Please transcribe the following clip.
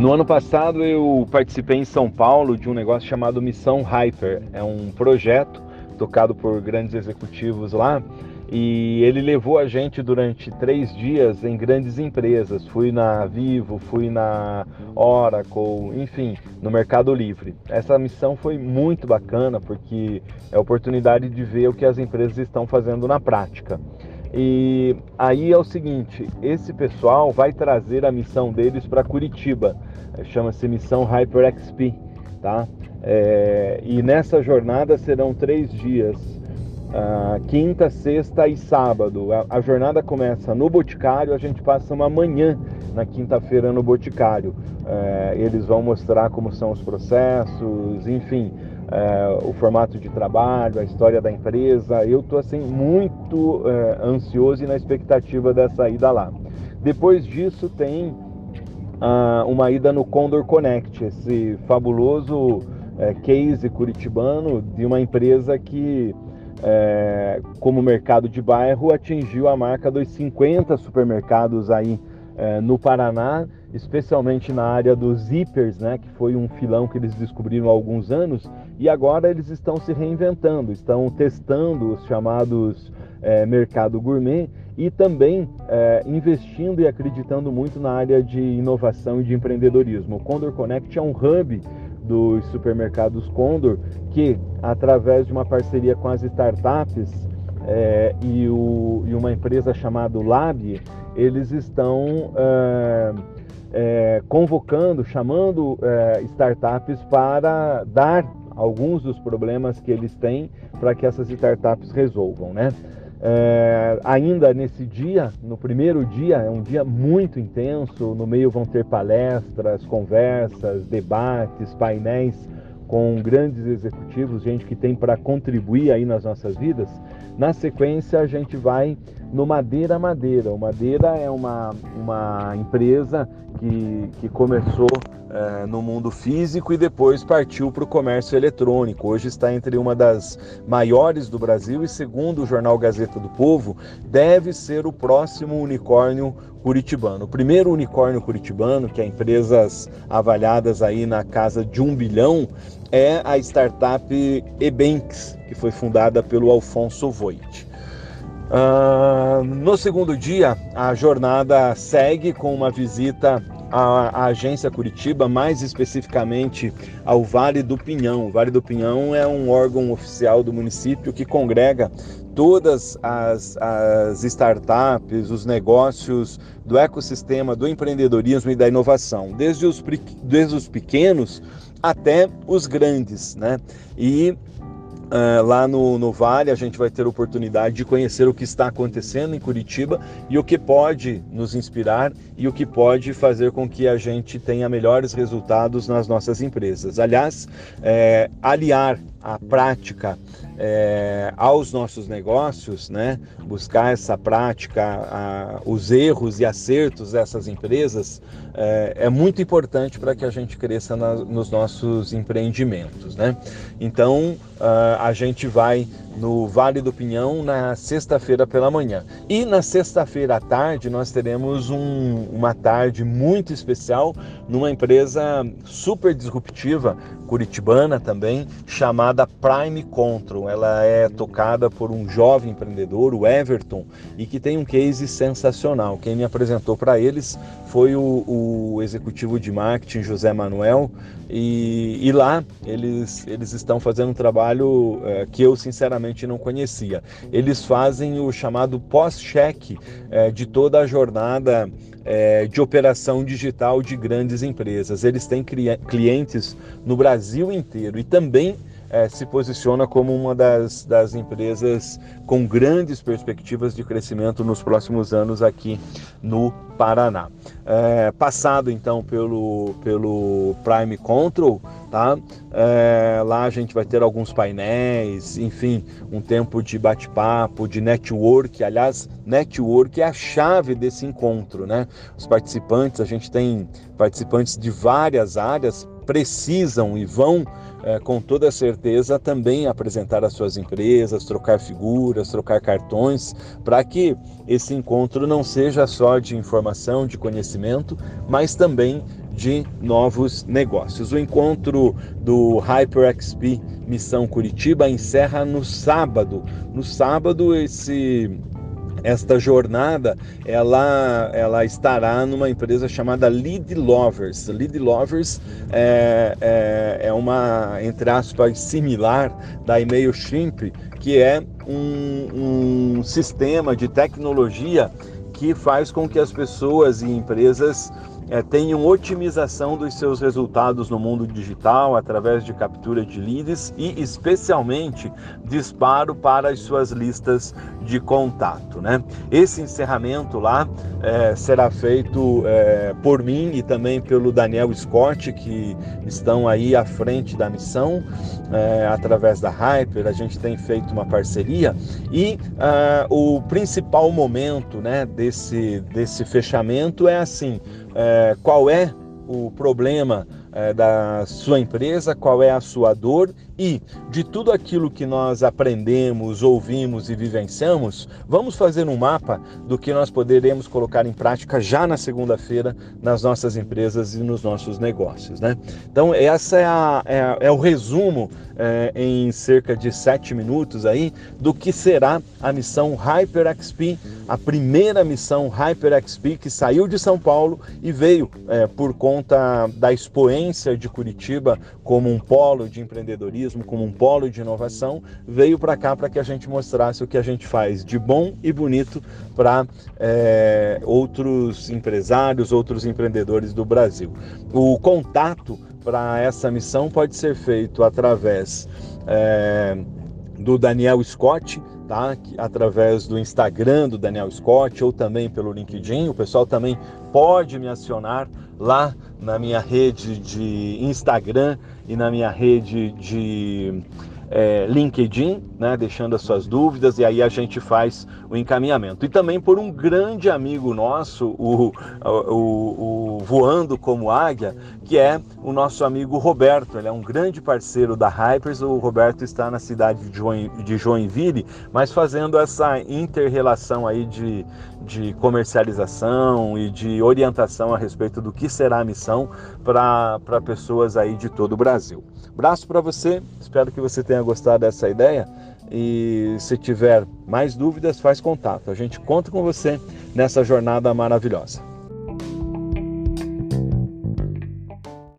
No ano passado eu participei em São Paulo de um negócio chamado Missão Hyper. É um projeto tocado por grandes executivos lá e ele levou a gente durante três dias em grandes empresas. Fui na Vivo, fui na Oracle, enfim, no Mercado Livre. Essa missão foi muito bacana porque é a oportunidade de ver o que as empresas estão fazendo na prática. E aí é o seguinte: esse pessoal vai trazer a missão deles para Curitiba, chama-se Missão HyperXP, tá? É, e nessa jornada serão três dias uh, quinta, sexta e sábado. A, a, jornada começa no Boticário, a gente passa uma manhã na quinta-feira no Boticário. Uh, eles vão mostrar como são os processos, enfim, uh, o formato de trabalho, a história da empresa. Eu estou assim muito ansioso e na expectativa dessa ida lá. Depois disso tem ah, uma ida no Condor Connect, esse fabuloso case curitibano de uma empresa que é, como mercado de bairro, atingiu a marca dos 50 supermercados aí é, no Paraná, especialmente na área dos hippers, né, que foi um filão que eles descobriram há alguns anos, e agora eles estão se reinventando, estão testando os chamados é, mercado gourmet e também é, investindo e acreditando muito na área de inovação e de empreendedorismo. O Condor Connect é um hub dos supermercados Condor, que através de uma parceria com as startups é, e, o, e, uma empresa chamada Lab, eles estão é, é, convocando, chamando é, startups para dar alguns dos problemas que eles têm para que essas startups resolvam, né? É, ainda nesse dia, no primeiro dia, é um dia muito intenso. No meio vão ter palestras, conversas, debates, painéis com grandes executivos, gente que tem para contribuir aí nas nossas vidas. Na sequência, a gente vai no Madeira Madeira. O Madeira é uma, uma empresa que, que começou é, no mundo físico e depois partiu para o comércio eletrônico. Hoje está entre uma das maiores do Brasil e, segundo o jornal Gazeta do Povo, deve ser o próximo unicórnio curitibano. O primeiro unicórnio curitibano, que é empresas avaliadas aí na casa de um bilhão, é a startup Ebanks, que foi fundada pelo Alfonso Voit. Uh, no segundo dia, a jornada segue com uma visita à, à, agência Curitiba, mais especificamente ao Vale do Pinhão. O Vale do Pinhão é um órgão oficial do município que congrega todas as, as startups, os negócios do ecossistema do empreendedorismo e da inovação, desde os, desde os pequenos até os grandes, né? E Uh, lá no, no Vale, a gente vai ter oportunidade de conhecer o que está acontecendo em Curitiba e o que pode nos inspirar e o que pode fazer com que a gente tenha melhores resultados nas nossas empresas. Aliás, é, aliar a prática é, aos nossos negócios, né? buscar essa prática, a, os erros e acertos dessas empresas é, é muito importante para que a gente cresça na, nos nossos empreendimentos. Né? Então, uh, a gente vai no Vale do Pinhão na sexta-feira pela manhã. E na sexta-feira à tarde nós teremos um, uma tarde muito especial numa empresa super disruptiva, curitibana também, chamada Prime Control. Ela é tocada por um jovem empreendedor, o Everton, e que tem um case sensacional. Quem me apresentou para eles foi o, o, executivo de marketing José Manuel, e, e lá eles, eles estão fazendo um trabalho é, que eu sinceramente não conhecia. Eles fazem o chamado pós-cheque é, de toda a jornada é, de operação digital de grandes empresas. Eles têm clientes no Brasil inteiro e também é, se posiciona como uma das, das empresas com grandes perspectivas de crescimento nos próximos anos aqui no Paraná. É, passado então pelo, pelo Prime Control, tá? É, lá a gente vai ter alguns painéis, enfim, um tempo de bate-papo, de network. Aliás, network é a chave desse encontro, né? Os participantes, a gente tem participantes de várias áreas, precisam e vão é, com toda certeza, também apresentar as suas empresas, trocar figuras, trocar cartões, para que esse encontro não seja só de informação, de conhecimento, mas também de novos negócios. O encontro do HyperXP Missão Curitiba encerra no sábado. No sábado, esse esta jornada ela, ela estará numa empresa chamada Lead Lovers. Lead Lovers é, é, é uma, entre aspas, similar da e-mail Shrimp, que é um, um sistema de tecnologia que faz com que as pessoas e empresas é, tenham otimização dos seus resultados no mundo digital através de captura de leads e especialmente disparo para as suas listas de contato. Né? Esse encerramento lá é, será feito é, por mim e também pelo Daniel Scott, que estão aí à frente da missão, é, através da Hyper, a gente tem feito uma parceria e uh, o principal momento né, desse, desse fechamento é assim, é, qual é o problema é, da sua empresa, qual é a sua dor e de tudo aquilo que nós aprendemos, ouvimos e vivenciamos, vamos fazer um mapa do que nós poderemos colocar em prática já na segunda-feira nas nossas empresas e nos nossos negócios. Né? Então, essa é, é, é o resumo é, em cerca de sete minutos aí do que será a missão HyperXP, a primeira missão HyperXP que saiu de São Paulo e veio é, por conta da expoência de Curitiba como um polo de empreendedorismo como um polo de inovação, veio para cá para que a gente mostrasse o que a gente faz de bom e bonito para é, outros empresários, outros empreendedores do Brasil. O contato para essa missão pode ser feito através é, do Daniel Scott, tá? através do Instagram do Daniel Scott ou também pelo LinkedIn. O pessoal também pode me acionar lá na minha rede de Instagram e na minha rede de é, LinkedIn, né, deixando as suas dúvidas e aí a gente faz o encaminhamento. E também por um grande amigo nosso, o, o, o Voando como Águia, que é o nosso amigo Roberto. Ele é um grande parceiro da Hypers. O Roberto está na cidade de Joinville, mas fazendo essa inter-relação aí de, de comercialização e de orientação a respeito do que será a missão para pessoas aí de todo o Brasil. Braço para você, espero que você tenha gostado dessa ideia e se tiver mais dúvidas, faz contato. A gente conta com você nessa jornada maravilhosa.